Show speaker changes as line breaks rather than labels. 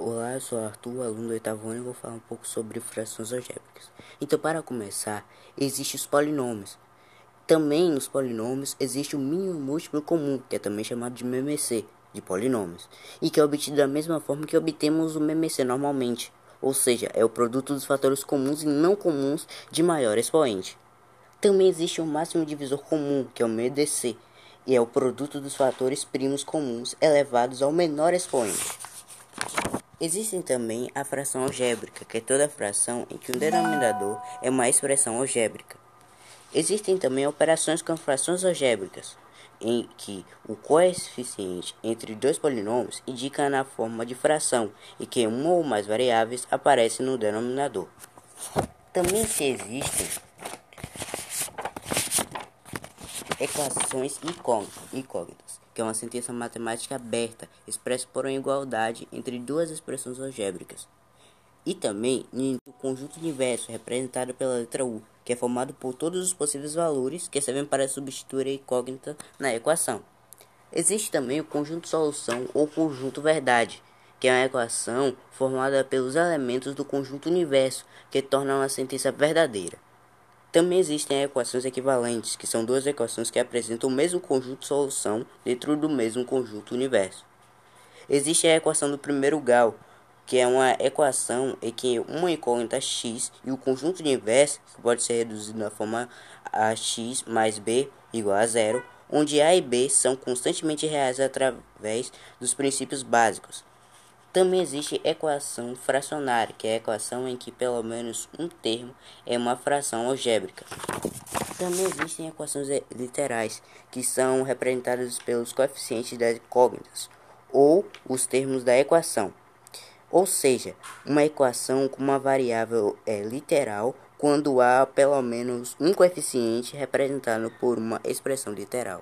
Olá, sou Arthur, aluno do oitavo ano e vou falar um pouco sobre frações algébricas. Então, para começar, existem os polinômios. Também nos polinômios existe o mínimo múltiplo comum, que é também chamado de MMC, de polinômios, e que é obtido da mesma forma que obtemos o MMC normalmente, ou seja, é o produto dos fatores comuns e não comuns de maior expoente. Também existe o máximo divisor comum, que é o MDC, e é o produto dos fatores primos comuns elevados ao menor expoente. Existem também a fração algébrica, que é toda fração em que o denominador é uma expressão algébrica. Existem também operações com frações algébricas, em que o coeficiente entre dois polinômios indica na forma de fração e que uma ou mais variáveis aparecem no denominador. Também se existem equações incógnitas que é uma sentença matemática aberta, expressa por uma igualdade entre duas expressões algébricas. E também o conjunto inverso, representado pela letra U, que é formado por todos os possíveis valores que servem para substituir a incógnita na equação. Existe também o conjunto solução ou conjunto verdade, que é uma equação formada pelos elementos do conjunto universo, que torna uma sentença verdadeira. Também existem equações equivalentes, que são duas equações que apresentam o mesmo conjunto de solução dentro do mesmo conjunto universo. Existe a equação do primeiro grau, que é uma equação em que uma incógnita x e o conjunto universo, que pode ser reduzido na forma ax mais b igual a zero, onde a e b são constantemente reais através dos princípios básicos. Também existe equação fracionária, que é a equação em que pelo menos um termo é uma fração algébrica. Também existem equações literais, que são representadas pelos coeficientes das incógnitas, ou os termos da equação. Ou seja, uma equação com uma variável é literal quando há pelo menos um coeficiente representado por uma expressão literal.